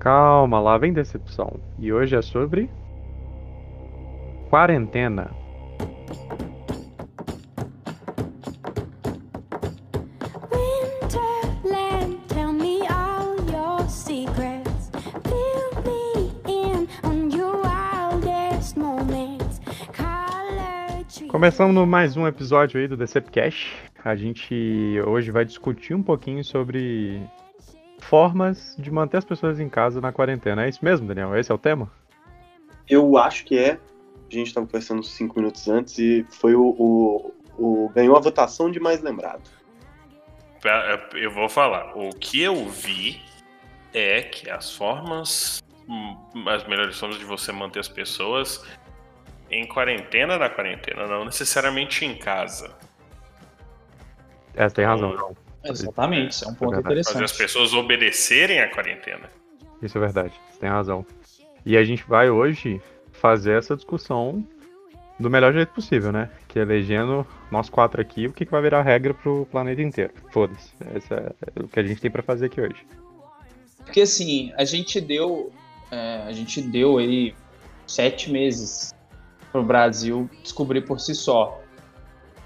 Calma, lá vem decepção. E hoje é sobre. Quarentena. Começando mais um episódio aí do Decepcast. A gente hoje vai discutir um pouquinho sobre formas de manter as pessoas em casa na quarentena. É isso mesmo, Daniel? Esse é o tema? Eu acho que é. A gente estava conversando cinco minutos antes e foi o, o, o- ganhou a votação de mais lembrado. Pra- Eu vou falar. O que eu vi é que as formas, hum, as melhores formas de você manter as pessoas em quarentena na quarentena, não necessariamente em casa. É, você tem razão, João. Exatamente, isso é um ponto verdade. Fazer as interessante. pessoas obedecerem à quarentena. Isso é verdade. Você tem razão. E a gente vai hoje fazer essa discussão do melhor jeito possível, né? Que é elegendo nós quatro aqui o que, que vai virar regra pro planeta inteiro. Foda-se. Esse é o que a gente tem pra fazer aqui hoje. Porque assim, a gente deu. é, a gente deu aí sete meses pro Brasil descobrir por si só.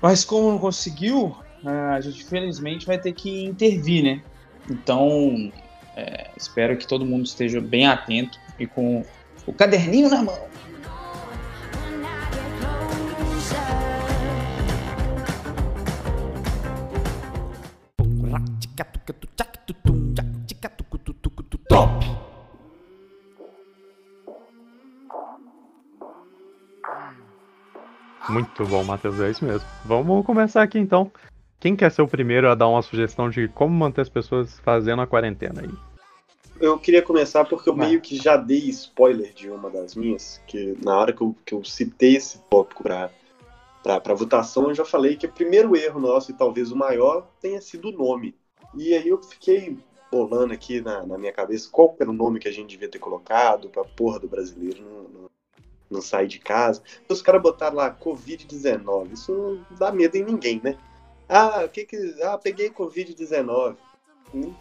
Mas como não conseguiu, é, a gente felizmente vai ter que intervir, né? Então, é, espero que todo mundo esteja bem atento e com o caderninho na mão. Closer. Muito bom, Matheus. É isso mesmo. Vamos começar aqui então. Quem quer ser o primeiro a dar uma sugestão de como manter as pessoas fazendo a quarentena aí? Eu queria começar porque eu Vai. meio que já dei spoiler de uma das minhas, que na hora que eu, que eu citei esse tópico para para votação, eu já falei que o primeiro erro nosso, e talvez o maior, tenha sido o nome. E aí eu fiquei bolando aqui na, na minha cabeça qual era o nome que a gente devia ter colocado pra porra do brasileiro não, não, não sair de casa. Os caras botaram lá Covid-19. Isso não dá medo em ninguém, né? Ah, o que que. Ah, peguei Covid-19. Hum,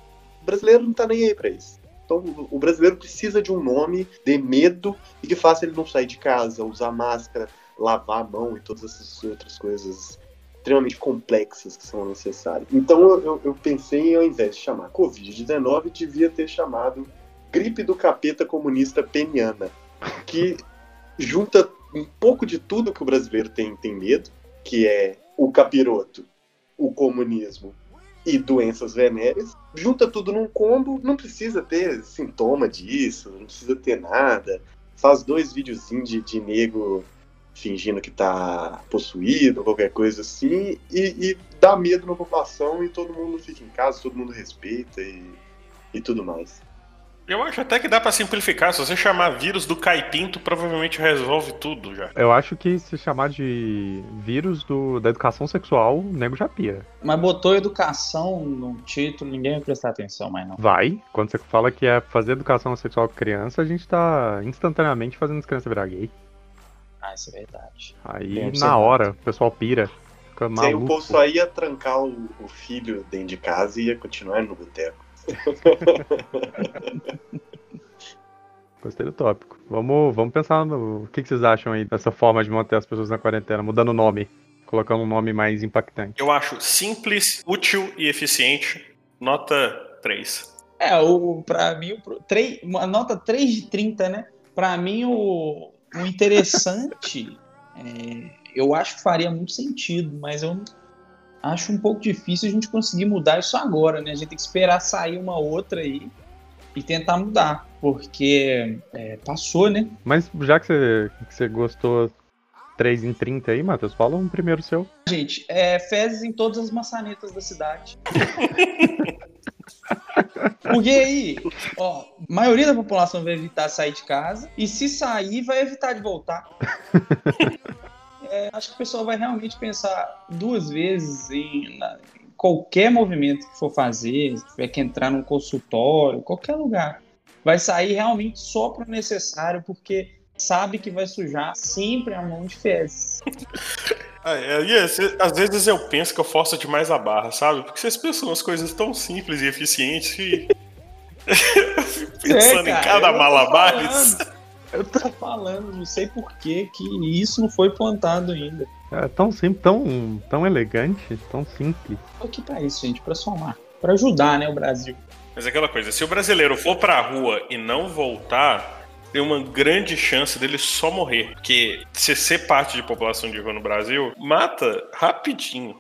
O brasileiro não tá nem aí pra isso. Então, o brasileiro precisa de um nome, de medo e que faça ele não sair de casa, usar máscara, lavar a mão e todas essas outras coisas extremamente complexas que são necessárias. Então, eu, eu- pensei, ao invés de chamar Covid-19, devia ter chamado Gripe do Capeta Comunista Peniana, que junta um pouco de tudo que o brasileiro tem, tem medo, que é o capiroto, o comunismo e doenças venéreas, junta tudo num combo, não precisa ter sintoma disso, não precisa ter nada. Faz dois videozinhos de, de nego fingindo que tá possuído, qualquer coisa assim, e, e dá medo na população e todo mundo fica em casa, todo mundo respeita e, e tudo mais. Eu acho até que dá pra simplificar. Se você chamar vírus do caipinto, provavelmente resolve tudo já. Eu acho que se chamar de vírus do, da educação sexual, o nego já pira. Mas botou educação no título, ninguém vai prestar atenção mais não. Vai. Quando você fala que é fazer educação sexual com criança, a gente tá instantaneamente fazendo as crianças virar gay. Ah, isso é verdade. Aí, Bem na hora, o pessoal pira. Fica Sem o maluco. povo só ia trancar o, o filho dentro de casa e ia continuar no boteco. Gostei do tópico. Vamos, vamos pensar no o que, que vocês acham aí dessa forma de manter as pessoas na quarentena, mudando o nome, colocando um nome mais impactante. Eu acho simples, útil e eficiente. Nota 3. É, o, pra mim, o pro- três- uma nota 3 de 30, né? Pra mim, o, o interessante, é, eu acho que faria muito sentido, mas eu acho um pouco difícil a gente conseguir mudar isso agora, né? A gente tem que esperar sair uma outra aí e tentar mudar, porque é, passou, né? Mas já que você, que você gostou 3 em 30 aí, Matheus, fala um primeiro seu. Gente, é, fezes em todas as maçanetas da cidade. Porque aí, ó, a maioria da população vai evitar sair de casa e se sair, vai evitar de voltar. É, acho que o pessoal vai realmente pensar duas vezes em, na- em qualquer movimento que for fazer, se tiver que entrar num consultório, qualquer lugar. Vai sair realmente só para o necessário, porque sabe que vai sujar sempre a mão de fezes. Ah, é, e às ve- às vezes eu penso que eu forço demais a barra, sabe? Porque vocês pensam umas coisas tão simples e eficientes que Pensando É, em cara, cada eu tô malabares. Eu tô falando, não sei por que que isso não foi plantado ainda. É tão simples, tão, tão elegante, tão simples. Tô aqui pra isso, gente, pra somar. Pra ajudar, né, o Brasil. Mas é aquela coisa, se o brasileiro for pra rua e não voltar, tem uma grande chance dele só morrer. Porque se ser parte de população de rua no Brasil, mata rapidinho.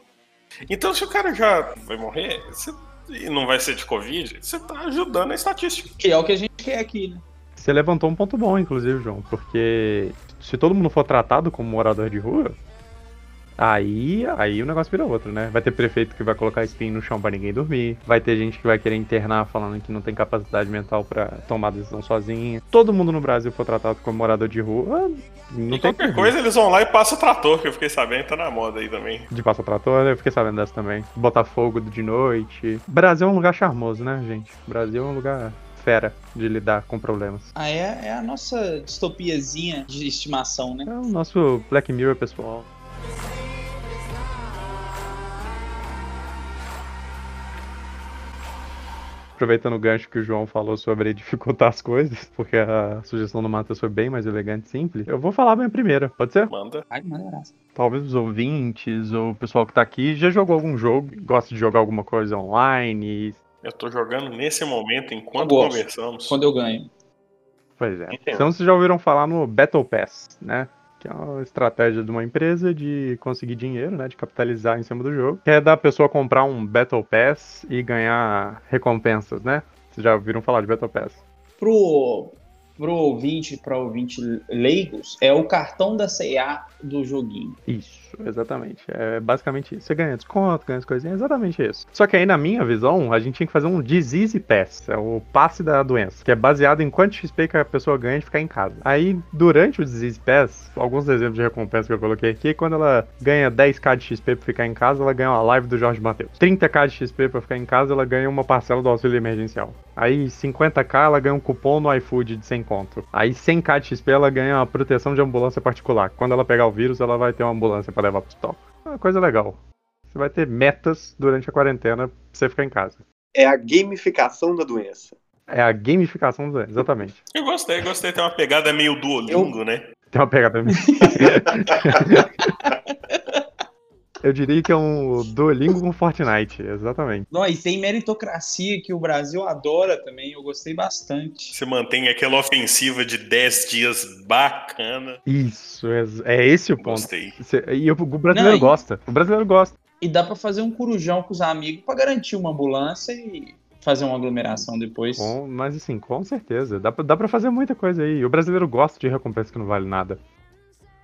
Então se o cara já vai morrer, você- e não vai ser de Covid, você tá ajudando a estatística. Que é o que a gente quer aqui, né? Você levantou um ponto bom, inclusive, João, porque se todo mundo for tratado como morador de rua, aí, aí o negócio vira outro, né? Vai ter prefeito que vai colocar espinho no chão pra ninguém dormir, vai ter gente que vai querer internar falando que não tem capacidade mental pra tomar decisão sozinha. Todo mundo no Brasil for tratado como morador de rua, não E tem qualquer que coisa eles vão lá e passam o trator, que eu fiquei sabendo, tá na moda aí também. De passa trator, eu fiquei sabendo dessa também. Botar fogo de noite. Brasil é um lugar charmoso, né, gente? Brasil é um lugar fera de lidar com problemas. Ah, é, é a nossa distopiazinha de estimação, né? É o nosso Black Mirror pessoal. Aproveitando o gancho que o João falou sobre dificultar as coisas, porque a sugestão do Matheus foi bem mais elegante e simples, eu vou falar a minha primeira, pode ser? Manda. Ai, maneiraça. Talvez os ouvintes ou o pessoal que tá aqui já jogou algum jogo, gosta de jogar alguma coisa online. Eu tô jogando nesse momento enquanto conversamos. Quando eu ganho. Pois é. Entendo. Então vocês já ouviram falar no Battle Pass, né? Que é uma estratégia de uma empresa de conseguir dinheiro, né? De capitalizar em cima do jogo. Que é da pessoa comprar um Battle Pass e ganhar recompensas, né? Vocês já ouviram falar de Battle Pass? Pro, pro ouvinte, para ouvinte leigos, é o cartão da CA do joguinho. Isso, exatamente. É basicamente isso. Você ganha desconto, ganha as coisinhas, exatamente isso. Só que aí, na minha visão, a gente tinha que fazer um Disease Pass, é o passe da doença, que é baseado em quanto XP que a pessoa ganha de ficar em casa. Aí, durante o Disease Pass, alguns exemplos de recompensa que eu coloquei aqui, quando ela ganha 10k de XP pra ficar em casa, ela ganha uma live do Jorge Matheus. 30k de XP pra ficar em casa, ela ganha uma parcela do auxílio emergencial. Aí, 50k, ela ganha um cupom no iFood de 100 conto. Aí, 100k de XP, ela ganha uma proteção de ambulância particular. Quando ela pegar o vírus, ela vai ter uma ambulância pra levar pro hospital. É uma coisa legal. Você vai ter metas durante a quarentena pra você ficar em casa. É a gamificação da doença. É a gamificação do exatamente. Eu gostei, gostei. Tem uma pegada meio Duolingo, né? Tem uma pegada meio. Eu diria que é um Duolingo com Fortnite, exatamente. Não, e tem meritocracia que o Brasil adora também. Eu gostei bastante. Você mantém aquela ofensiva de 10 dias bacana. Isso, é, é esse o ponto. Gostei. E o, o brasileiro Não, e- gosta. O brasileiro gosta. E dá pra fazer um corujão com os amigos pra garantir uma ambulância e fazer uma aglomeração depois. Com- mas assim, com certeza. Dá pra, dá pra fazer muita coisa aí. O brasileiro gosta de recompensa que não vale nada.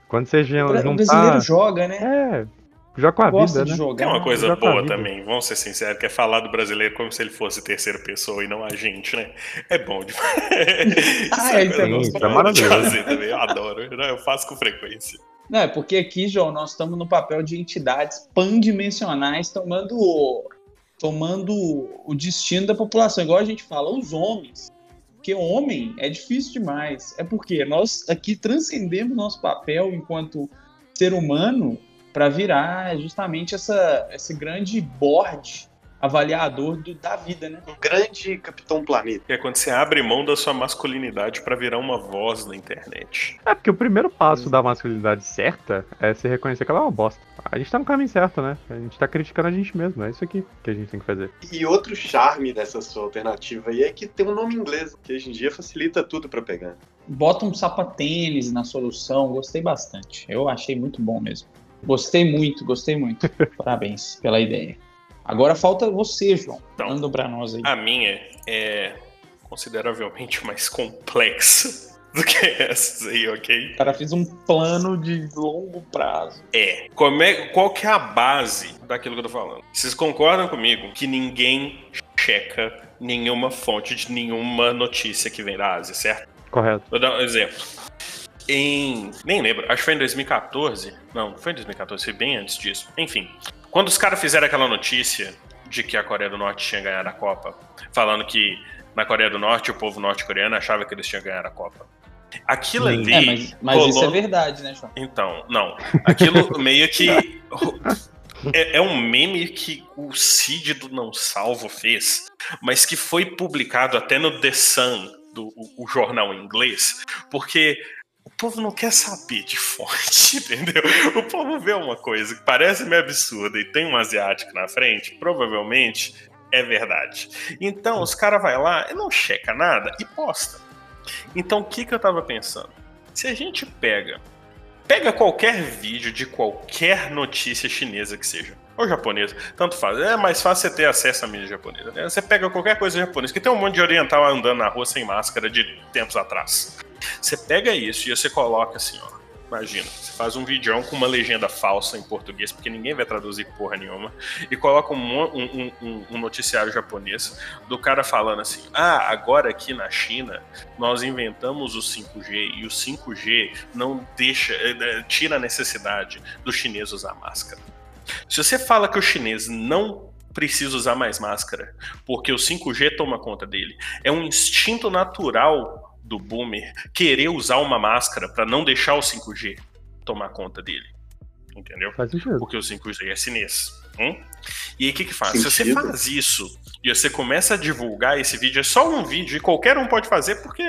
Quando você já O bra- o juntar. brasileiro joga, né? É, joga com a Gosta vida, de né? jogar. Tem uma coisa já boa também, vamos ser sinceros, que é falar do brasileiro como se ele fosse terceira pessoa e não a gente, né? É bom demais. Ah, uma isso é Isso é de maravilhoso. fazer também, Eu adoro, né? eu faço com frequência. Não, é porque aqui, João, nós estamos no papel de entidades pandimensionais tomando, o- tomando o destino da população. Igual a gente fala, os homens. Porque homem é difícil demais. É porque nós aqui transcendemos nosso papel enquanto ser humano para virar justamente essa, esse grande board avaliador do- da vida, né? Um grande Capitão Planeta. É quando você abre mão da sua masculinidade pra virar uma voz na internet. É porque o primeiro passo da masculinidade certa é se reconhecer que ela é uma bosta. A gente tá no caminho certo, né? A gente tá criticando a gente mesmo. É isso aqui que a gente tem que fazer. E outro charme dessa sua alternativa aí é que tem um nome inglês, que hoje em dia facilita tudo pra pegar. Bota um sapatênis na solução, gostei bastante. Eu achei muito bom mesmo. Gostei muito, gostei muito. Parabéns pela ideia. Agora falta você, João. Então. Manda pra nós aí. A minha é consideravelmente mais complexa do que essas aí, ok? O cara fez um plano de longo prazo. É. Como é. Qual que é a base daquilo que eu tô falando? Vocês concordam comigo que ninguém checa nenhuma fonte de nenhuma notícia que vem da Ásia, certo? Correto. Vou dar um exemplo. Em. Nem lembro, acho que foi em 2014. Não, foi em 2014, foi bem antes disso. Enfim. Quando os caras fizeram aquela notícia de que a Coreia do Norte tinha ganhado a Copa, falando que na Coreia do Norte o povo norte-coreano achava que eles tinham ganhado a Copa. Aquilo Sim. ali. É, mas, mas rolou- isso é verdade, né, João? Então, não. Aquilo meio que. É, é um meme que o Cid do Não Salvo fez. mas que foi publicado até no The Sun, do, o, o jornal inglês, porque o povo não quer saber de fonte, entendeu? O povo vê uma coisa que parece meio absurda e tem um asiático na frente, provavelmente é verdade. Então os caras vai lá e não checa nada e posta. Então o que, que eu tava pensando? Se a gente pega pega qualquer vídeo de qualquer notícia chinesa que seja, ou japonesa, tanto faz. É mais fácil você ter acesso à mídia japonesa. Né? Você pega qualquer coisa japonesa, que tem um monte de oriental andando na rua sem máscara de tempos atrás. Você pega isso e você coloca assim, ó. Imagina, você faz um vídeo com uma legenda falsa em português, porque ninguém vai traduzir porra nenhuma, e coloca um, um, um, um, noticiário japonês do cara falando assim: ah, agora aqui na China nós inventamos o 5G e o 5G não deixa, eh, tira a necessidade do chinês usar máscara. Se você fala que o chinês não precisa usar mais máscara, porque o 5G toma conta dele, é um instinto natural do boomer querer usar uma máscara para não deixar o 5G tomar conta dele. Entendeu? Faz sentido. Porque o 5G é chinês. Hum? E aí o que, que faz? Sentido. Se você faz isso e você começa a divulgar esse vídeo, é só um vídeo e qualquer um pode fazer, porque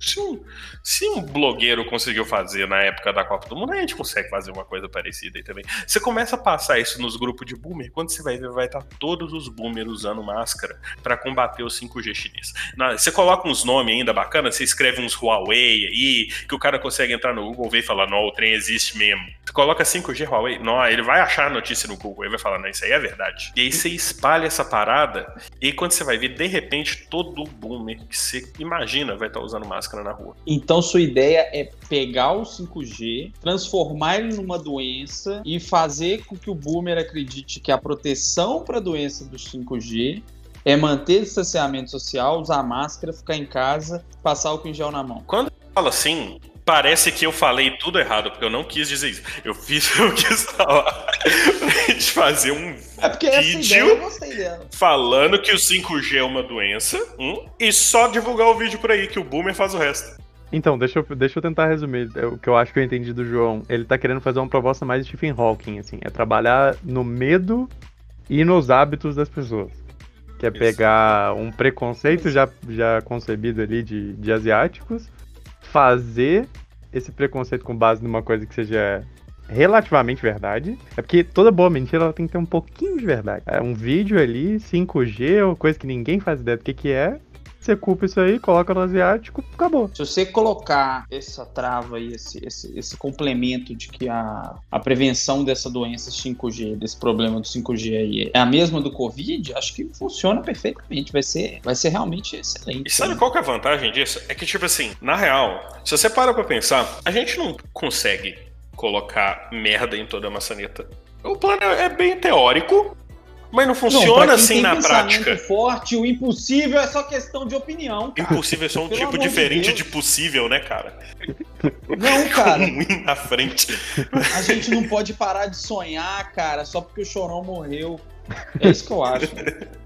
se um, se um blogueiro conseguiu fazer na época da Copa do Mundo, a gente consegue fazer uma coisa parecida aí também. Você começa a passar isso nos grupos de boomer, quando você vai ver, vai estar todos os boomers usando máscara para combater o 5G chinês. Na- Você coloca uns nomes ainda bacanas, você escreve uns Huawei aí, que o cara consegue entrar no Google, e falar, não, o trem existe mesmo. Você coloca 5G Huawei, não, ele vai achar a notícia no Google, ele vai falar, não, isso aí é verdade. E aí você espalha essa parada, e aí quando você vai ver, de repente, todo boomer que você imagina vai estar usando máscara na rua. Então sua ideia é pegar o 5G, transformar ele numa doença e fazer com que o boomer acredite que a proteção para a doença do 5G é manter distanciamento social, usar máscara, ficar em casa, passar álcool em gel na mão. Fala assim, parece que eu falei tudo errado, porque eu não quis dizer isso. Eu fiz, eu quis falar pra gente fazer um É porque essa Vídeo? ideia eu gostei dela. falando que o 5G é uma doença, hum, e só divulgar o vídeo por aí, que o boomer faz o resto. Então, deixa eu, deixa eu tentar resumir é, o que eu acho que eu entendi do João. Ele tá querendo fazer uma proposta mais de Stephen Hawking, assim. É trabalhar no medo e nos hábitos das pessoas. Que é Isso. pegar um preconceito já, já concebido ali de, de asiáticos, fazer esse preconceito com base numa coisa que seja relativamente verdade. É porque toda boa mentira ela tem que ter um pouquinho de verdade. É um vídeo ali, 5G, ou coisa que ninguém faz ideia do que, que é. Você culpa isso aí, coloca no asiático, acabou. Se você colocar essa trava aí, esse, esse, esse complemento de que a, a prevenção dessa doença 5G, desse problema do 5G aí, é a mesma do Covid, acho que funciona perfeitamente. Vai ser, vai ser realmente excelente. E sabe qual que é a vantagem disso? É que, tipo assim, na real, se você para pra pensar, a gente não consegue colocar merda em toda a maçaneta. O plano é bem teórico, mas não Não, funciona quem assim na prática. forte, o impossível é só questão de opinião. cara. Impossível é só um Pelo tipo de diferente Deus. de possível, né, cara? Não, cara. Com um na frente. A gente não pode parar de sonhar, cara, só porque o Chorão morreu. É isso que eu acho.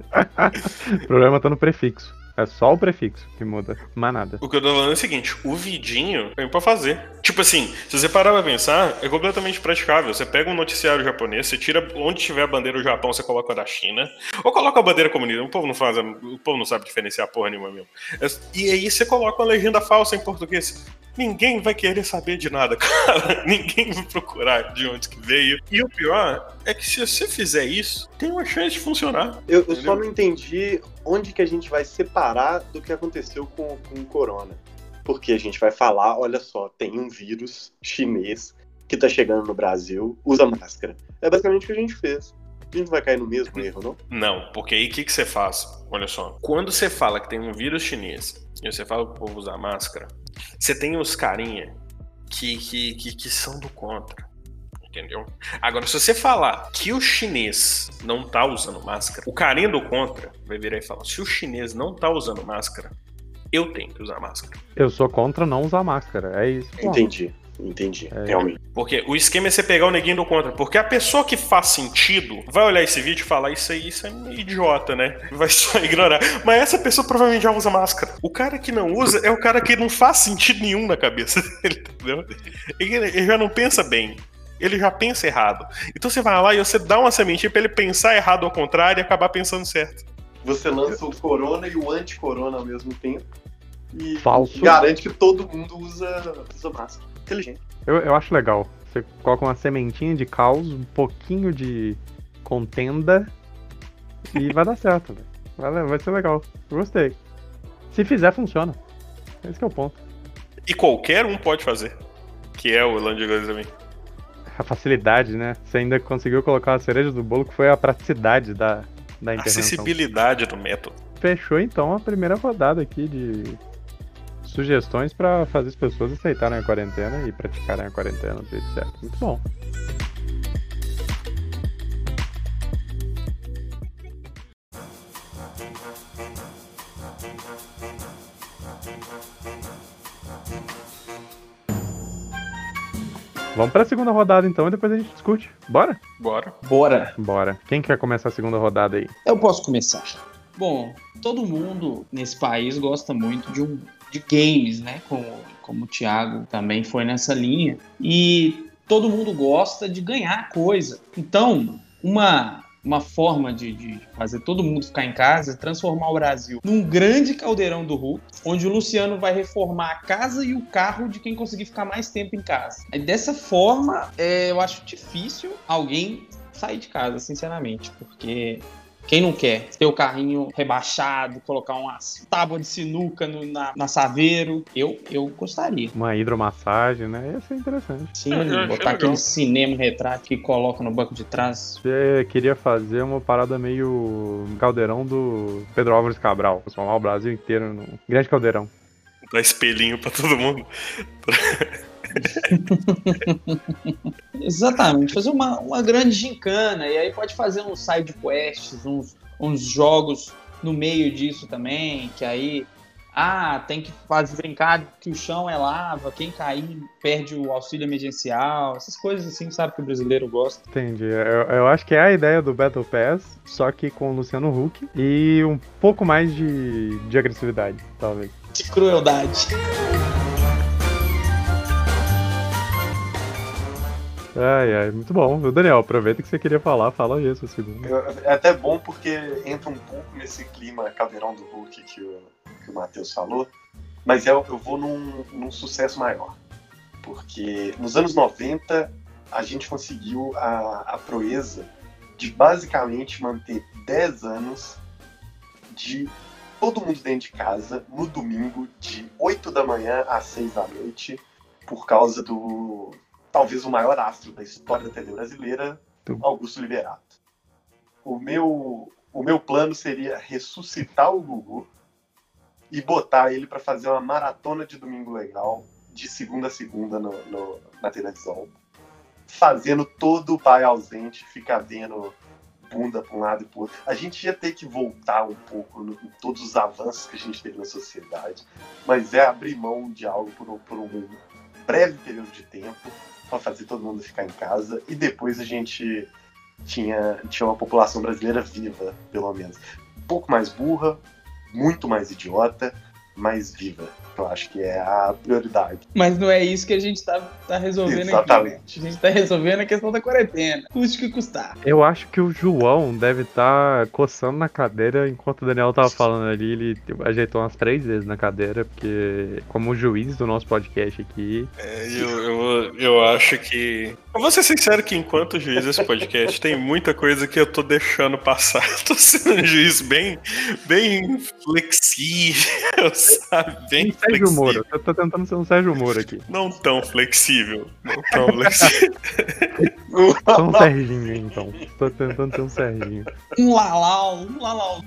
O problema tá no prefixo. É só o prefixo que muda, mais nada. O que eu tô falando é o seguinte, o vidinho tem pra fazer. Tipo assim, se você parar pra pensar, é completamente praticável. Você pega um noticiário japonês, você tira onde tiver a bandeira do Japão, você coloca a da China. Ou coloca a bandeira comunista. O povo não faz, o povo não sabe diferenciar porra nenhuma mesmo. É- E aí você coloca uma legenda falsa em português. Ninguém vai querer saber de nada, cara. Ninguém vai procurar de onde que veio. E o pior é que se você fizer isso, tem uma chance de funcionar. Eu, eu só não entendi onde que a gente vai separar do que aconteceu com, com o corona. Porque a gente vai falar, olha só, tem um vírus chinês que tá chegando no Brasil, usa máscara. É basicamente o que a gente fez. A gente não vai cair no mesmo erro, não? Não, porque aí o que, que você faz? Olha só. Quando você fala que tem um vírus chinês e você fala pro povo usar máscara, você tem os carinha que, que, que, que são do contra. Entendeu? Agora, se você falar que o chinês não tá usando máscara, o carinha do contra vai virar e falar: se o chinês não tá usando máscara, eu tenho que usar máscara. Eu sou contra não usar máscara, é isso. Entendi, entendi, É. realmente. Porque o esquema é você pegar o neguinho do contra. Porque a pessoa que faz sentido vai olhar esse vídeo e falar: Isso aí, isso é meio idiota, né? Vai só ignorar. Mas essa pessoa provavelmente já usa máscara. O cara que não usa é o cara que não faz sentido nenhum na cabeça dele, entendeu? Ele, ele já não pensa bem. Ele já pensa errado. Então você vai lá e você dá uma sementinha pra ele pensar errado ao contrário e acabar pensando certo. Você lança o corona e o anti-corona ao mesmo tempo. E Falso. garante que todo mundo usa, usa máscara. Inteligente. Eu, eu acho legal. Você coloca uma sementinha de caos, um pouquinho de contenda e vai dar certo, velho. Vai, vai ser legal. Gostei. Se fizer, funciona. Esse que é o ponto. E qualquer um pode fazer. Que é o Elândia Glaze também. A facilidade, né? Você ainda conseguiu colocar a cereja do bolo, que foi a praticidade da, da intervenção. Acessibilidade do método. Fechou então a primeira rodada aqui de sugestões pra fazer as pessoas aceitarem a quarentena e praticarem a quarentena do jeito certo. Muito bom. Vamos pra segunda rodada então e depois a gente discute. Bora? Bora. Bora. Bora. Quem quer começar a segunda rodada aí? Eu posso começar. Bom, todo mundo nesse país gosta muito de, um, de games, né? Como, como o Thiago também foi nessa linha. E todo mundo gosta de ganhar coisa. Então, uma, uma forma de, de fazer todo mundo ficar em casa é transformar o Brasil num grande caldeirão do Hulk, onde o Luciano vai reformar a casa e o carro de quem conseguir ficar mais tempo em casa. Aí, dessa forma, é, eu acho difícil alguém sair de casa, sinceramente, porque quem não quer ter o carrinho rebaixado, colocar uma tábua de sinuca no, na, na saveiro? Eu, eu gostaria. Uma hidromassagem, né? Ia ser interessante. Sim, É, botar legal. aquele cinema retrato que coloca no banco de trás. Você queria fazer uma parada meio caldeirão do Pedro Álvares Cabral. Transformar o Brasil inteiro num grande caldeirão. Dar espelhinho pra todo mundo. Exatamente, fazer uma, uma grande gincana. E aí pode fazer uns side quests, uns, uns jogos no meio disso também, que aí. Ah, tem que fazer brincar que o chão é lava, quem cair perde o auxílio emergencial, essas coisas assim, sabe, que o brasileiro gosta. Entendi. Eu, eu acho que é a ideia do Battle Pass, só que com o Luciano Huck e um pouco mais de, de agressividade, talvez. De crueldade. Ai, ai, muito bom. Daniel, aproveita que você queria falar, fala isso, segundo. Eu- É até bom porque entra um pouco nesse clima caldeirão do Hulk que o, que o Matheus falou, mas eu, eu vou num, num sucesso maior. Porque nos anos 90 a gente conseguiu a, a proeza de basicamente manter 10 anos de todo mundo dentro de casa no domingo, de 8 da manhã às 6 da noite, por causa do talvez o maior astro da história da TV brasileira, Augusto Liberato. O meu, o meu plano seria ressuscitar o Gugu e botar ele para fazer uma maratona de domingo legal, de segunda a segunda no, no- na televisão, fazendo todo o pai ausente ficar vendo bunda para um lado e para outro. A gente ia ter que voltar um pouco no, em todos os avanços que a gente teve na sociedade, mas é abrir mão de algo por, por um breve período de tempo para fazer todo mundo ficar em casa e depois a gente tinha, tinha uma população brasileira viva, pelo menos. Pouco mais burra, muito mais idiota, mais viva. Eu acho que é a prioridade. Mas não é isso que a gente tá, tá resolvendo aqui. né? Exatamente. A gente tá resolvendo a questão da quarentena. Custe o que custar. Eu acho que o João deve estar coçando na cadeira enquanto o Daniel tava falando ali. Ele ajeitou umas três vezes na cadeira, porque, como juiz do nosso podcast aqui, É, eu, eu, eu acho que. Eu vou ser sincero que enquanto juiz desse podcast, tem muita coisa que eu tô deixando passar. tô sendo um juiz bem, bem flexível, sabe? Bem Sérgio flexível. Moro. Eu tô tentando ser um Sérgio Moro aqui. Não tão flexível. Não tão flexível. Sou um Serginho, aí, então. Tô tentando ser um Serginho. Um lalau, um lalau.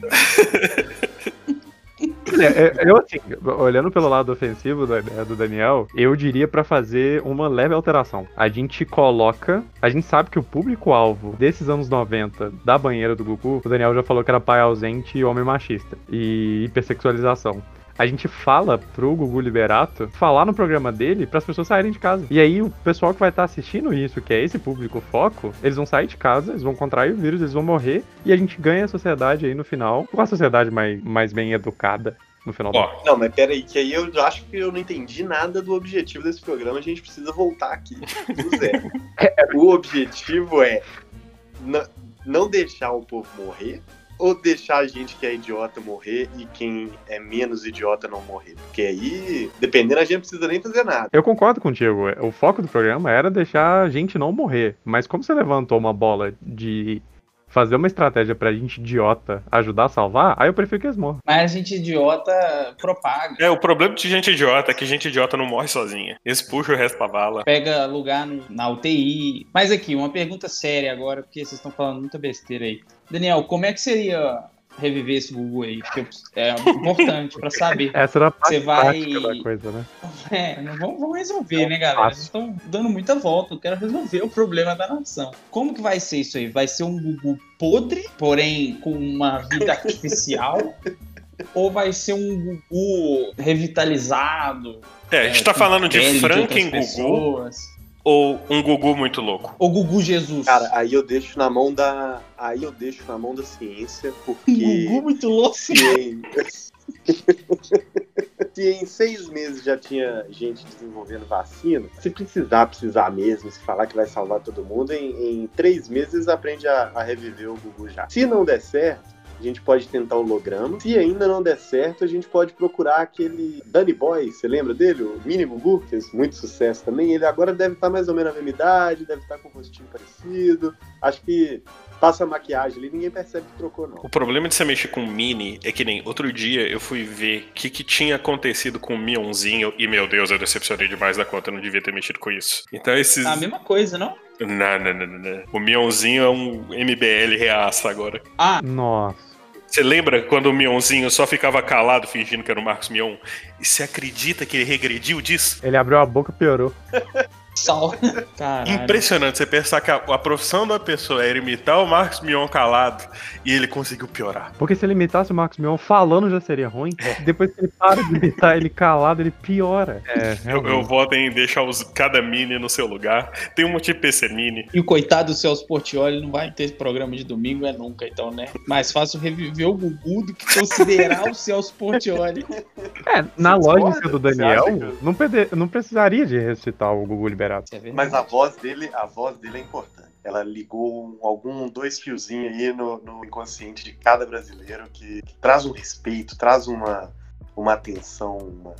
É, é, eu, assim, olhando pelo lado ofensivo do Daniel, eu diria pra fazer uma leve alteração. A gente coloca. A gente sabe que o público-alvo desses anos 90 da banheira do Gugu, o Daniel já falou que era pai ausente e homem machista. E hipersexualização. A gente fala pro Gugu Liberato falar no programa dele para as pessoas saírem de casa. E aí o pessoal que vai estar assistindo isso, que é esse público foco, eles vão sair de casa, eles vão contrair o vírus, eles vão morrer e a gente ganha a sociedade aí no final, com a sociedade mais, mais bem educada no final do Não, mas peraí, que aí eu acho que eu não entendi nada do objetivo desse programa, a gente precisa voltar aqui do zero. o objetivo é não deixar o povo morrer ou deixar a gente que é idiota morrer e quem é menos idiota não morrer? Porque aí, dependendo, a gente não precisa nem fazer nada. Eu concordo contigo. O foco do programa era deixar a gente não morrer. Mas como você levantou uma bola de fazer uma estratégia pra gente idiota ajudar a salvar, aí eu prefiro que eles morram. Mas a gente idiota propaga. É, o problema de gente idiota é que gente idiota não morre sozinha. Eles puxam o resto pra bala. Pega lugar no- na UTI. Mas aqui, uma pergunta séria agora, porque vocês estão falando muita besteira aí. Daniel, como é que seria reviver esse Gugu aí? Porque é importante pra saber. Essa era a parte Você vai- da coisa, né? É, não vamos, vamos resolver, né, galera? Vocês estão dando muita volta. Eu quero resolver o problema da nação. Como que vai ser isso aí? Vai ser um Gugu podre, porém com uma vida artificial? Ou vai ser um Gugu revitalizado? É, a gente tá com falando de Franken Gugu pessoas? Ou um Gugu muito louco? Ou Gugu Jesus? Cara, aí eu deixo na mão da. Aí eu deixo na mão da ciência, um porque. Gugu muito louco. em... se em seis meses já tinha gente desenvolvendo vacina, se precisar, precisar mesmo, se falar que vai salvar todo mundo, em, em três meses aprende a, a reviver o Gugu já. Se não der certo, a gente pode tentar o holograma. Se ainda não der certo, a gente pode procurar aquele Danny Boy, você lembra dele? O que fez muito sucesso também. Ele agora deve estar mais ou menos na mesma idade, deve estar com um rostinho parecido. Acho que passa a maquiagem ali, ninguém percebe que trocou, não. O problema de você mexer com mini é que nem outro dia eu fui ver o que, que tinha acontecido com o Mionzinho e, meu Deus, eu decepcionei demais da conta, eu não devia ter mexido com isso. Então esses. A mesma coisa, não? Não, não, não, não, não. O Mionzinho é um MBL reaça agora. Ah, Nossa. Você lembra quando o Mionzinho só ficava calado fingindo que era o Marcos Mion? E você acredita que ele regrediu disso? Ele abriu a boca e piorou. sal. Caralho. Impressionante você pensar que a, a profissão da pessoa era imitar o Marcos Mion calado e ele conseguiu piorar. Porque se ele imitasse o Marcos Mion falando já seria ruim. Depois que ele para de imitar ele calado, ele piora. É, Eu, eu voto em deixar os, cada mini no seu lugar. Tem um tipo PC mini. E o coitado do Celso Portioli não vai ter esse programa de domingo, é nunca, então, né? Mais fácil reviver o Gugu do que considerar o Celso Portioli. É, na lógica do Daniel, não, perde- não precisaria de ressuscitar o Gugu liberado. É. Mas a voz dele, a voz dele é importante. Ela ligou um- algum dois fiozinhos aí no, no inconsciente de cada brasileiro que, que traz um respeito, traz uma, uma atenção, uma...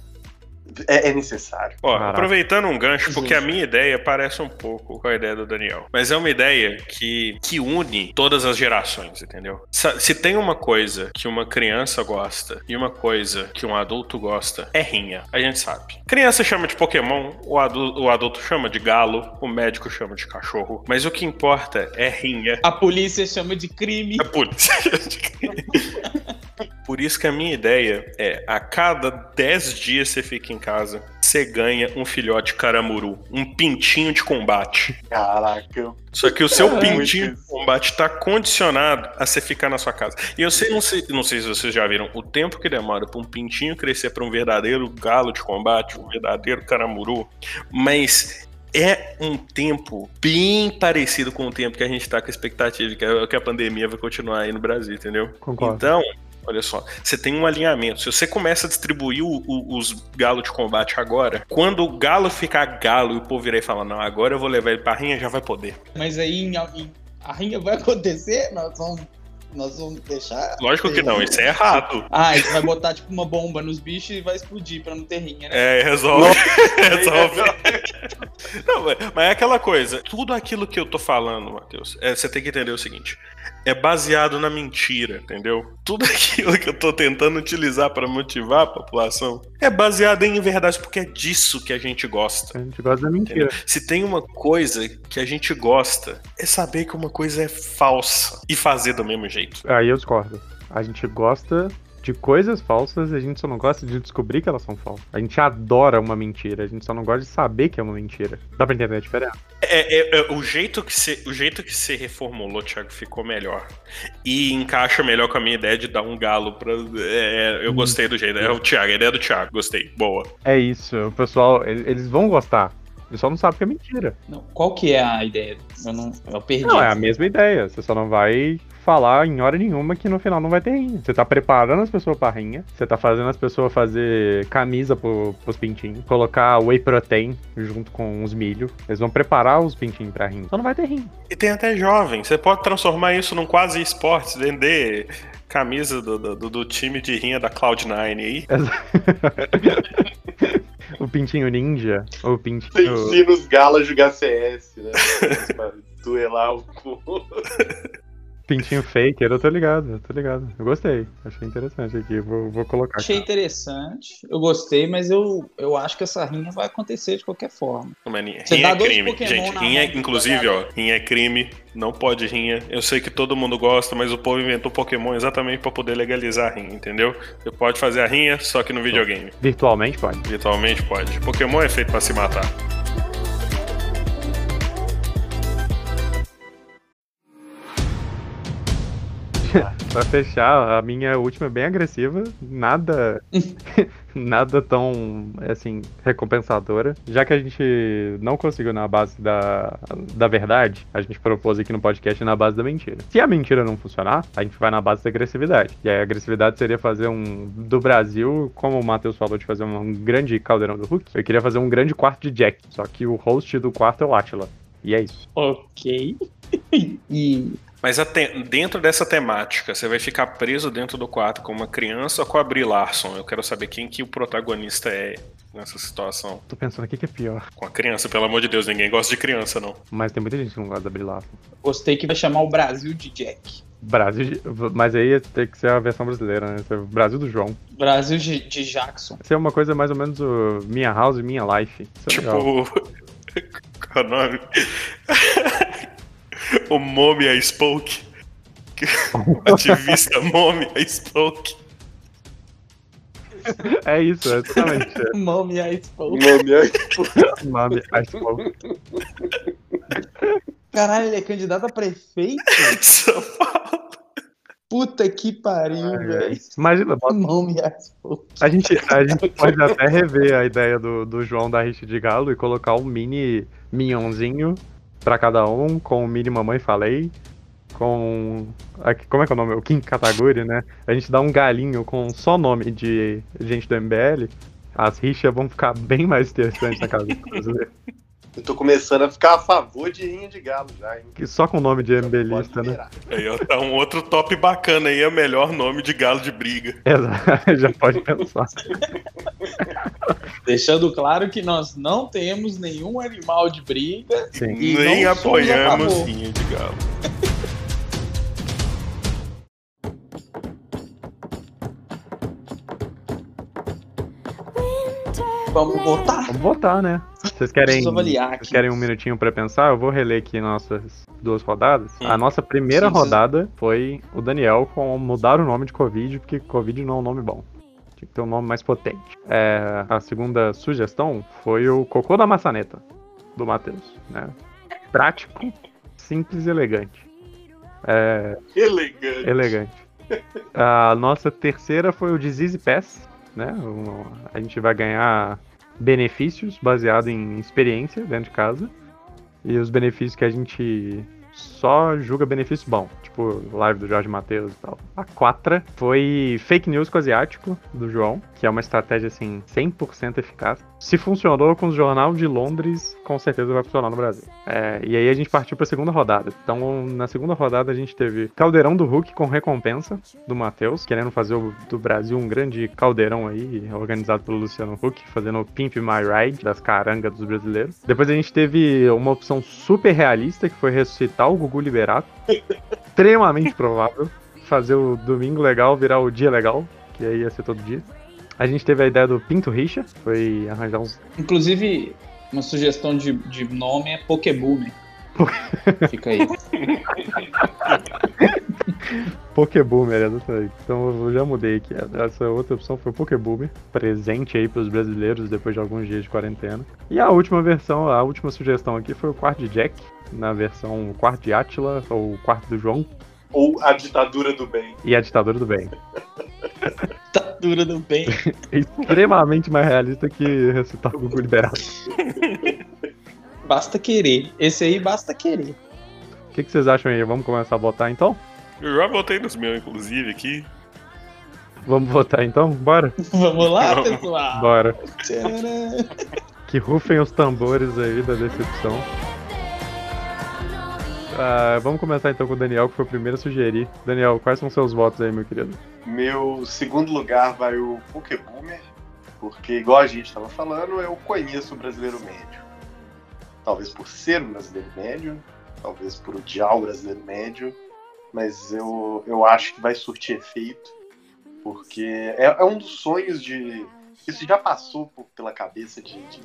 É, é necessário. Ó, aproveitando um gancho, porque a minha ideia parece um pouco com a ideia do Daniel. Mas é uma ideia que, que une todas as gerações, entendeu? Se tem uma coisa que uma criança gosta e uma coisa que um adulto gosta, é rinha. A gente sabe. Criança chama de Pokémon, o adulto, o adulto chama de galo, o médico chama de cachorro. Mas o que importa é rinha. A polícia chama de crime. A polícia. Por isso que a minha ideia é, a cada 10 dias você fica em casa, você ganha um filhote caramuru, um pintinho de combate. Caraca. Só que o seu pintinho de combate tá condicionado a você ficar na sua casa. E eu sei, não sei, não sei se vocês já viram o tempo que demora para um pintinho crescer para um verdadeiro galo de combate, um verdadeiro caramuru, mas é um tempo bem parecido com o tempo que a gente tá com a expectativa de que a, que a pandemia vai continuar aí no Brasil, entendeu? Concordo. Então, olha só, você tem um alinhamento. Se você começa a distribuir o- o- os galos de combate agora, quando o galo ficar galo e o povo virar e falar, não, agora eu vou levar ele pra rinha, já vai poder. Mas aí em- em- a rinha vai acontecer? Nós vamos, nós vamos deixar. Lógico que não, isso é errado. Ah, a gente vai botar tipo uma bomba nos bichos e vai explodir pra não ter rinha, né? É, resolve. resolve. Não, mas- mas é aquela coisa. Tudo aquilo que eu tô falando, Matheus, é, você tem que entender o seguinte: é baseado na mentira, entendeu? Tudo aquilo que eu tô tentando utilizar pra motivar a população é baseado em verdade, porque é disso que a gente gosta. A gente gosta da mentira. Entendeu? Se tem uma coisa que a gente gosta, é saber que uma coisa é falsa e fazer do mesmo jeito. Aí eu discordo. A gente gosta de coisas falsas e a gente só não gosta de descobrir que elas são falsas. A gente adora uma mentira, a gente só não gosta de saber que é uma mentira. Dá pra entender a diferença? É, é- é- o, jeito que você, o jeito que você reformulou, Thiago, ficou melhor. E encaixa melhor com a minha ideia de dar um galo pra. é, eu gostei do jeito. É o Thiago, a ideia do Thiago, gostei. Boa. É isso, o pessoal, ele- eles vão gostar. Eles só não sabem que é mentira. Não, qual que é a ideia? Eu não. Eu perdi. Não, é a mesma ideia. Você só não vai falar em hora nenhuma que no final não vai ter rinha. Você tá preparando as pessoas pra rinha, você tá fazendo as pessoas fazer camisa pro, pros pintinhos, colocar whey protein junto com os milho. Eles vão preparar os pintinhos pra rinha. Então não vai ter rinha. E tem até jovem. Você pode transformar isso num quase esportes, vender camisa do, do, do time de rinha da Cloud9 aí. o pintinho ninja, ou o Você pintinho. ensina os galas a jogar CS, né? pra duelar o cu. Pintinho faker, eu tô ligado, eu tô ligado. Eu gostei, achei interessante aqui, vou, vou colocar. Achei aqui. interessante, eu gostei, mas eu, eu acho que essa rinha vai acontecer de qualquer forma. Mas rinha Você rinha dá é crime, Pokémon gente. Rinha, inclusive, ó, jogador. rinha é crime, não pode rinha. Eu sei que todo mundo gosta, mas o povo inventou Pokémon exatamente pra poder legalizar a rinha, entendeu? Você pode fazer a rinha, só que no videogame. Virtualmente pode. Virtualmente pode. Pokémon é feito pra se matar. Pra fechar, a minha última é bem agressiva, nada nada tão assim recompensadora. Já que a gente não conseguiu na base da, da verdade, a gente propôs aqui no podcast na base da mentira. Se a mentira não funcionar, a gente vai na base da agressividade. E a agressividade seria fazer um do Brasil, como o Matheus falou de fazer um grande caldeirão do Hulk, eu queria fazer um grande quarto de Jack, só que o host do quarto é o Atila. E é isso. Ok. e Mas te- dentro dessa temática, você vai ficar preso dentro do quarto com uma criança ou com a Brie Larson? Eu quero saber quem que o protagonista é nessa situação. Tô pensando aqui que é pior. Com a criança, pelo amor de Deus, ninguém gosta de criança, não. Mas tem muita gente que não gosta da Brie Larson. gostei que vai chamar o Brasil de Jack. Brasil, mas aí ter que ser a versão brasileira, né? É Brasil do João. Brasil de, de Jackson. Ser uma coisa mais ou menos o Minha House, Minha Life. Isso é legal. Tipo. Qual é o nome? o Mommy a Spoke. O ativista Mommy a Spoke. É isso, é exatamente. É. É O nome Ice Flow. Caralho, ele é candidato a prefeito? de São Paulo. Puta que pariu, velho. Imagina, bota- Pole. a gente, a gente pode até rever a ideia do, do João da Richa de Galo e colocar um mini minhãozinho pra cada um, com o mini Mamãe Falei, com. aqui, Como é que é o nome? O Kim Kataguri, né? A gente dá um galinho com só nome de gente do MBL. As rixas vão ficar bem mais interessantes na casa do brasileiro. Eu tô começando a ficar a favor de rinha de galo já, hein? Que Só com nome de MBLista, né? Aí, ó, tá um outro top bacana aí, é o melhor nome de galo de briga. Exato, já pode pensar. Deixando claro que nós não temos nenhum animal de briga. Sim. E Nem não somos a apoiamos favor. rinha de galo. Vamos votar? Vamos votar, né? Vocês querem, vocês querem um minutinho pra pensar? Eu vou reler aqui nossas duas rodadas. Hum. A nossa primeira Sim, sim. rodada foi o Daniel com mudar o nome de Covid, porque Covid não é um nome bom. Tinha que ter um nome mais potente. É, a segunda sugestão foi o Cocô da Maçaneta, do Matheus. Né? Prático, simples e elegante. É, Elegante. elegante. A nossa terceira foi o Disease Pass, né? A gente vai ganhar benefícios baseado em experiência dentro de casa. E os benefícios que a gente só julga benefício bom, tipo live do Jorge Matheus e tal. A quatra foi fake news com o asiático do João, que é uma estratégia assim 100% eficaz. Se funcionou com o jornal de Londres, com certeza vai funcionar no Brasil. É, e aí a gente partiu para a segunda rodada. Então, na segunda rodada a gente teve Caldeirão do Hulk com recompensa do Matheus, querendo fazer o- do Brasil um grande caldeirão aí, organizado pelo Luciano Huck, fazendo o Pimp My Ride das carangas dos brasileiros. Depois a gente teve uma opção super realista, que foi ressuscitar o Gugu Liberato. Extremamente provável. Fazer o domingo legal virar o dia legal, que aí ia ser todo dia. A gente teve a ideia do Pinto Richa, foi arranjar uns Inclusive, uma sugestão de, de nome é Pokéboomer. Fica aí. Pokéboomer, exatamente. Então eu já mudei aqui. Essa outra opção foi o Pokéboomer, presente aí pros brasileiros depois de alguns dias de quarentena. E a última versão, a última sugestão aqui foi o quarto de Jack, na versão quarto de Átila, ou quarto do João, Ou a ditadura do bem. e a ditadura do bem. Tá dura do bem. Extremamente mais realista que recitar o Gugu liberado. Basta querer. Esse aí basta querer. O que, que vocês acham aí? Vamos começar a botar então? Eu já votei nos meus, inclusive, aqui. Vamos votar então? Bora? Vamos lá, Vamos. pessoal. Bora. Tcharam. Que rufem os tambores aí da decepção. Ah, vamos começar então com o Daniel, que foi o primeiro a sugerir. Daniel, quais são seus votos aí, meu querido? Meu segundo lugar vai o Pokéboomer, porque, igual a gente estava falando, eu conheço o brasileiro médio. Talvez por ser um brasileiro médio, talvez por odiar o brasileiro médio, mas eu, eu acho que vai surtir efeito, porque é, é um dos sonhos de. Isso já passou por- pela cabeça de, de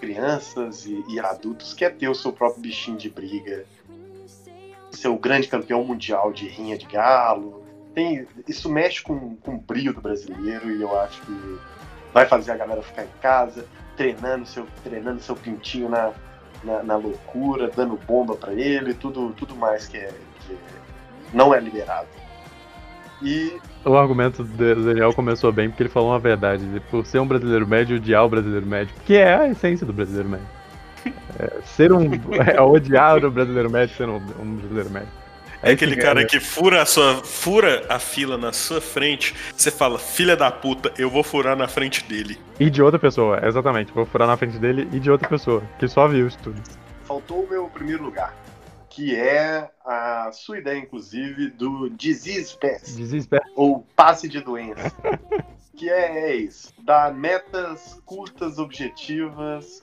crianças e, e adultos, que é ter o seu próprio bichinho de briga, ser o grande campeão mundial de rinha de galo. Tem, isso mexe com, com o brilho do brasileiro e eu acho que vai fazer a galera ficar em casa, treinando seu, treinando seu pintinho na, na, na loucura, dando bomba pra ele, tudo, tudo mais que, é, que não é liberado. E O argumento do Daniel começou bem porque ele falou uma verdade. de Por ser um brasileiro médio, odiar o brasileiro médio. Que é a essência do brasileiro médio. É, ser um. É odiar o brasileiro médio ser um, um brasileiro médio. É aquele que cara é. que fura a sua. fura a fila na sua frente, você fala, filha da puta, eu vou furar na frente dele. E de outra pessoa, exatamente. Vou furar na frente dele e de outra pessoa, que só viu isso tudo. faltou o meu primeiro lugar, que é a sua ideia, inclusive, do Disease Pass. Desespero. ou passe de doença. que é, é isso. Dar metas curtas, objetivas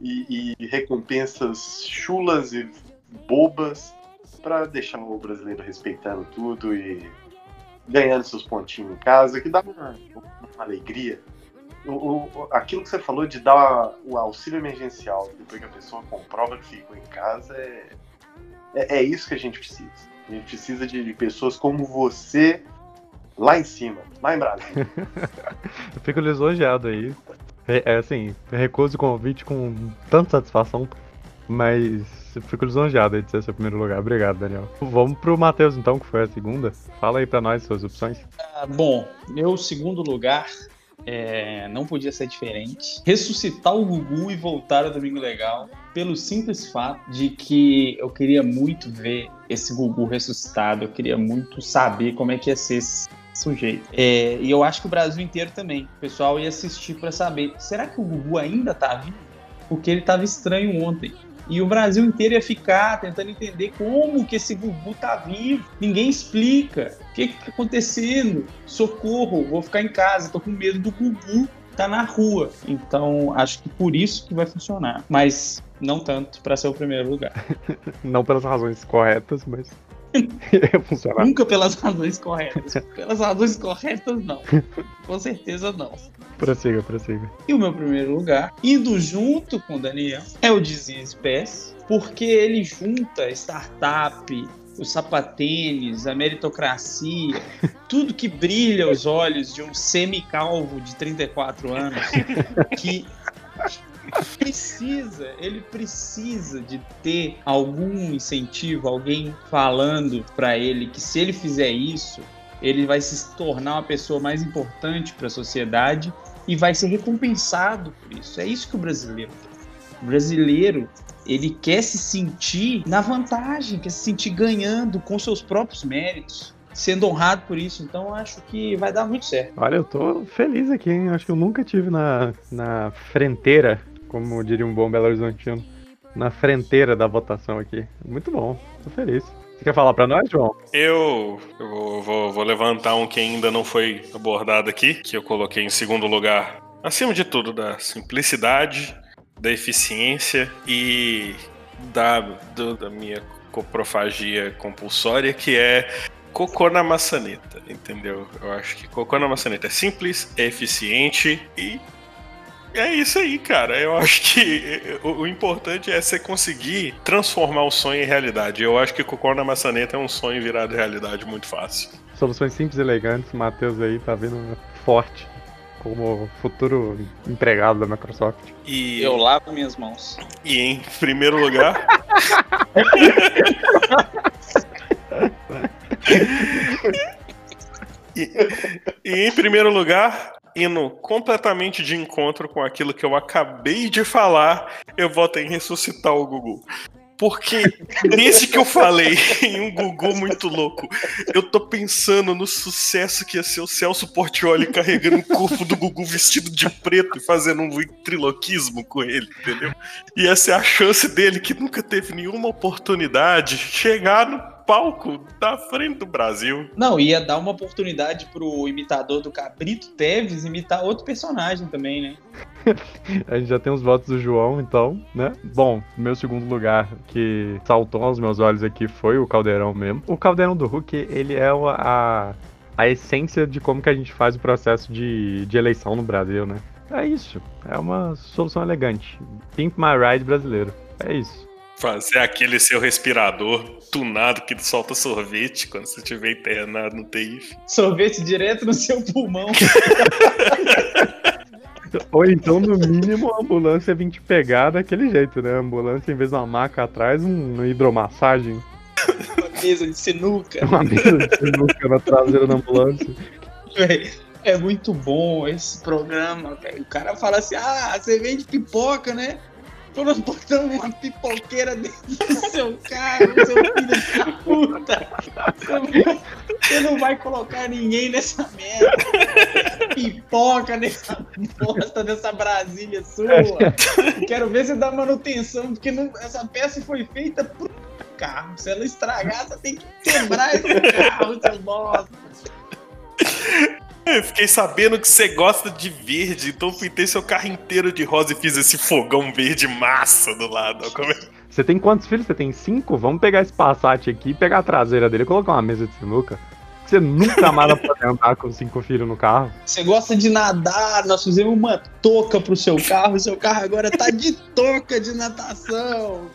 e, e recompensas chulas e bobas para deixar o brasileiro respeitando tudo e ganhando seus pontinhos em casa, que dá uma, uma alegria. O, o- aquilo que você falou de dar o auxílio emergencial depois que a pessoa comprova que ficou em casa é, é, é isso que a gente precisa. A gente precisa de, de pessoas como você lá em cima, lá em Brasília. Eu fico lisonjeado aí. É, assim, recuso o convite com tanta satisfação, mas fico lisonjeado de ser seu primeiro lugar. Obrigado, Daniel. Vamos pro Matheus então, que foi a segunda. Fala aí pra nós suas opções. Ah, Bom, meu segundo lugar é, não podia ser diferente. Ressuscitar o Gugu e voltar ao Domingo Legal, pelo simples fato de que eu queria muito ver esse Gugu ressuscitado, eu queria muito saber como é que ia ser esse sujeito. É, e eu acho que o Brasil inteiro também. O pessoal ia assistir pra saber, será que o Gugu ainda tá vivo? Porque ele tava estranho ontem. E o Brasil inteiro ia ficar tentando entender como que esse Gugu tá vivo. Ninguém explica. O que que tá acontecendo? Socorro, vou ficar em casa, tô com medo do Gugu tá na rua. Então, acho que por isso que vai funcionar. Mas não tanto pra ser o primeiro lugar. Não pelas razões corretas, mas ia funcionar. Nunca pelas razões corretas. Pelas razões corretas, não. Com certeza não. Prossiga, prossiga. E o meu primeiro lugar, indo junto com o Daniel, é o Disease Pass, porque ele junta startup, o sapatênis, a meritocracia, tudo que brilha os olhos de um semicalvo de 34 anos que precisa, ele precisa de ter algum incentivo, alguém falando pra ele que se ele fizer isso, ele vai se tornar uma pessoa mais importante para a sociedade e vai ser recompensado por isso. É isso que o brasileiro quer. O brasileiro, ele quer se sentir na vantagem, quer se sentir ganhando com seus próprios méritos, sendo honrado por isso. Então, acho que vai dar muito certo. Olha, eu tô feliz aqui, hein? Acho que eu nunca tive na, na frenteira, como diria um bom Belo Horizontino, na frenteira da votação aqui. Muito bom, tô feliz. Você quer falar pra nós, João? Eu, eu vou, vou- vou levantar um que ainda não foi abordado aqui, que eu coloquei em segundo lugar. Acima de tudo, da simplicidade, da eficiência e da, do- da minha coprofagia compulsória, que é cocô na maçaneta, entendeu? Eu acho que cocô na maçaneta é simples, é eficiente e é isso aí, cara. Eu acho que o, o importante é você conseguir transformar o sonho em realidade. Eu acho que cocô na maçaneta é um sonho virado realidade muito fácil. Soluções simples e elegantes. Matheus aí tá vindo forte como futuro empregado da Microsoft. E, Eu lavo minhas mãos. e em primeiro lugar. e, e em primeiro lugar, indo completamente de encontro com aquilo que eu acabei de falar, eu voto em ressuscitar o Gugu. Porque desde que eu falei em um Gugu muito louco, eu tô pensando no sucesso que ia ser o Celso Portioli carregando o corpo do Gugu vestido de preto e fazendo um triloquismo com ele, entendeu? E essa é a chance dele, que nunca teve nenhuma oportunidade, chegar no palco da frente do Brasil. Não, ia dar uma oportunidade pro imitador do Cabrito Teves imitar outro personagem também, né? A gente já tem os votos do João, então, né? Bom, meu segundo lugar que saltou aos meus olhos aqui foi o Caldeirão mesmo. O Caldeirão do Hulk, ele é a, a essência de como que a gente faz o processo de, de eleição no Brasil, né? É isso. É uma solução elegante. Pimp My Ride brasileiro. É isso. Fazer aquele seu respirador tunado que solta sorvete quando você estiver internado no TI. Sorvete direto no seu pulmão. Ou então, no mínimo, a ambulância vir te pegar daquele jeito, né? A ambulância, em vez de uma maca atrás, um- uma hidromassagem. Uma mesa de sinuca. Uma mesa de sinuca na traseira da ambulância. Véi, É muito bom esse programa, velho. O cara fala assim: ah, você vende pipoca, né? Nós botando uma pipoqueira dentro do seu carro, seu filho da puta. Você não- vai colocar ninguém nessa merda. Pipoca nessa bosta, nessa Brasília sua. Quero ver você dar manutenção, porque não- essa peça foi feita pro carro. Se ela estragar, você tem que quebrar esse carro, seu bosta. Eu fiquei sabendo que você gosta de verde, então eu pintei seu carro inteiro de rosa e fiz esse fogão verde massa do lado. Você tem quantos filhos? Você tem cinco? Vamos pegar esse Passat aqui, pegar a traseira dele e colocar uma mesa de sinuca. Você nunca mais vai poder andar com cinco filhos no carro. Você gosta de nadar, nós fizemos uma touca pro seu carro, seu carro agora tá de touca de natação.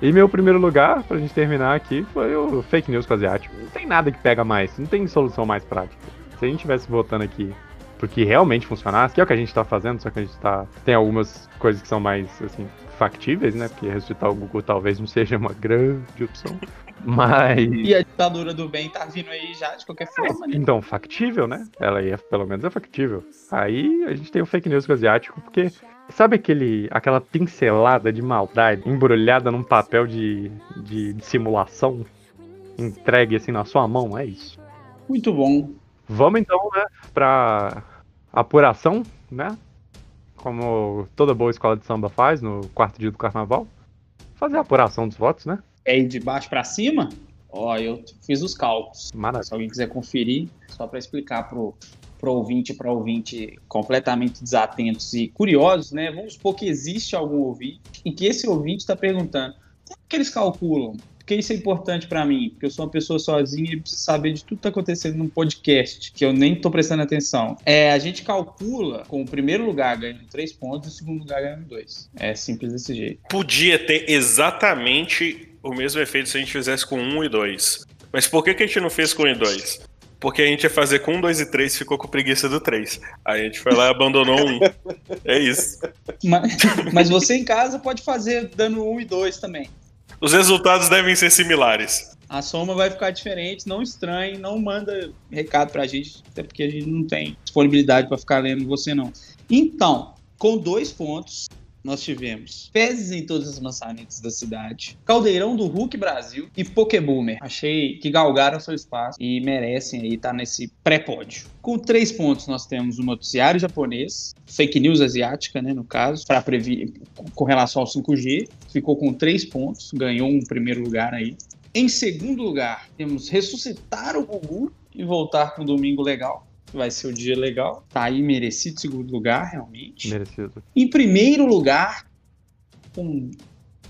E meu primeiro lugar, pra gente terminar aqui, foi o fake news com o asiático. Não tem nada que pega mais, não tem solução mais prática. Se a gente tivesse votando aqui porque realmente funcionasse, que é o que a gente tá fazendo, só que a gente tá. Tem algumas coisas que são mais, assim, factíveis, né? Porque ressuscitar o Google talvez não seja uma grande opção. Mas. E a ditadura do bem tá vindo aí já, de qualquer forma, né? Então, factível, né? Ela é, pelo menos é factível. Aí a gente tem o fake news com o asiático, porque sabe aquele, aquela pincelada de maldade embrulhada num papel de, de, de simulação entregue assim na sua mão? É isso. Muito bom. Vamos então, né, pra apuração, né? Como toda boa escola de samba faz no quarto dia do carnaval. Fazer a apuração dos votos, né? É ir de baixo pra cima? Ó, eu fiz os cálculos. Maravilha. Se alguém quiser conferir, só para explicar pro, pro ouvinte, para ouvinte completamente desatentos e curiosos, né? Vamos supor que existe algum ouvinte e que esse ouvinte está perguntando como que eles calculam? Porque isso é importante para mim, porque eu sou uma pessoa sozinha e preciso saber de tudo que tá acontecendo num podcast, que eu nem tô prestando atenção. É, a gente calcula com o primeiro lugar ganhando três pontos e o segundo lugar ganhando dois. É simples desse jeito. Podia ter exatamente o mesmo efeito se a gente fizesse com 1 e 2. Mas por que, que a gente não fez com 1 e 2? Porque a gente ia fazer com 1, 2 e 3 ficou com preguiça do 3. Aí a gente foi lá e abandonou um. É isso. Mas, mas você em casa pode fazer dando um e dois também. Os resultados devem ser similares. A soma vai ficar diferente, não estranhe, não manda recado pra gente, até porque a gente não tem disponibilidade pra ficar lendo você não. Então, com dois pontos, nós tivemos fezes em todas as maçanetas da cidade, Caldeirão do Hulk Brasil e Pokéboomer. Achei que galgaram seu espaço e merecem aí estar nesse pré-pódio. Com três pontos, nós temos o noticiário japonês, fake news asiática, né, no caso, para prever com relação ao 5G. Ficou com três pontos, ganhou um primeiro lugar aí. Em segundo lugar, temos ressuscitar o Gugu e voltar com um domingo legal. Vai ser o dia legal. Tá aí merecido segundo lugar, realmente. Merecido. Em primeiro lugar, com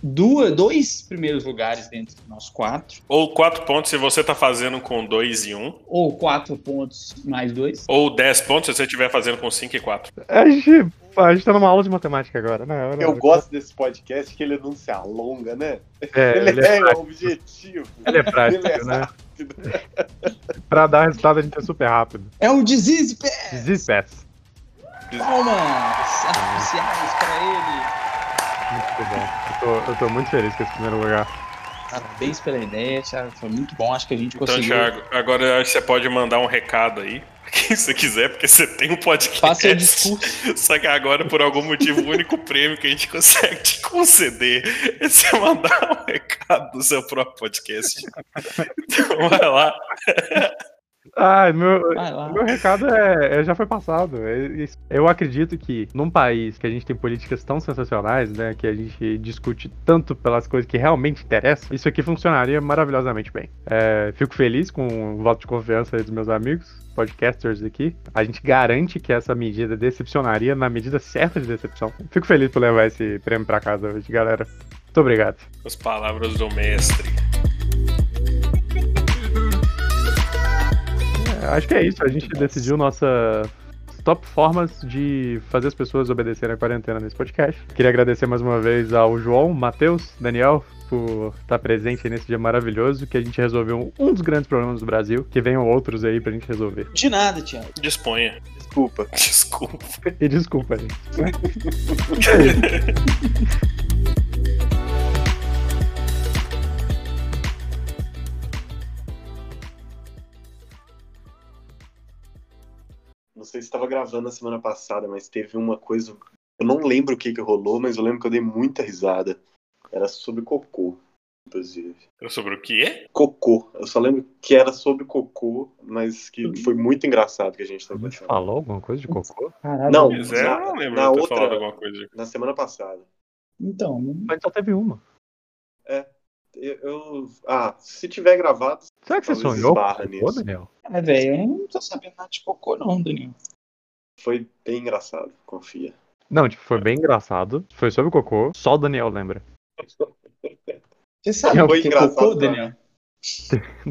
duas, dois primeiros lugares dentro de nós quatro, Ou 4 pontos se você tá fazendo com 2 e 1. Um. ou quatro pontos mais dois. Ou 10 pontos se você estiver fazendo com 5 e 4. A gente, a gente tá numa aula de matemática agora, né? Eu gosto desse podcast que ele não se alonga, né? É, ele, ele é é, objetivo. Ele é prático, Ele é né? pra dar resultado a gente é super rápido. É o Disease Pass! Desespécie. Palmas artificiais para ele. Muito bom. Eu tô, eu tô muito feliz com esse primeiro lugar. Parabéns pela ideia, Thiago. Foi muito bom. Acho que a gente Então, conseguiu. Thiago, agora você pode mandar um recado aí, quem você quiser, porque você tem um podcast. Faça seu discurso. Só que agora, por algum motivo, o único prêmio que a gente consegue te conceder é você mandar um recado do seu próprio podcast. Então vai lá. Ah, meu, meu recado é, é- já foi passado. É. Eu acredito que num país que a gente tem políticas tão sensacionais, né, que a gente discute tanto pelas coisas que realmente interessam, isso aqui funcionaria maravilhosamente bem. É, fico feliz com o voto de confiança aí dos meus amigos, podcasters aqui. A gente garante que essa medida decepcionaria na medida certa de decepção. Fico feliz por levar esse prêmio pra casa hoje, galera. Muito obrigado. As palavras do mestre. Acho que é isso. A gente decidiu nossa top formas de fazer as pessoas obedecerem a quarentena nesse podcast. Queria agradecer mais uma vez ao João, Matheus, Daniel por estar presente nesse dia maravilhoso que a gente resolveu um dos grandes problemas do Brasil, que venham outros aí pra gente resolver. De nada, Thiago. Disponha. Desculpa. Desculpa. E desculpa, gente. sei se estava gravando na semana passada, mas teve uma coisa. Eu não lembro o que, que rolou, mas eu lembro que eu dei muita risada. Era sobre cocô, inclusive. Era sobre o quê? Cocô. Eu só lembro que era sobre cocô, mas que foi muito engraçado que a gente estava gente pensando. falou alguma coisa de cocô? Caralho. Não, Pois é, eu não lembro na de ter outra- falado alguma coisa. Na semana passada. Então, não- gente só teve uma. Eu, eu- Ah, se tiver gravado, Será que você sonhou nisso. Daniel? é, velho, eu não tô sabendo nada de cocô, não, Daniel. foi bem engraçado, confia. Não, tipo, foi bem engraçado. Foi sobre cocô. Só o Daniel lembra. Você sabe o Foi que engraçado, cocô, tá? Daniel?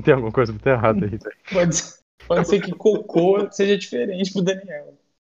Tem alguma coisa muito errada aí. velho. Pode, pode ser que cocô seja diferente pro Daniel.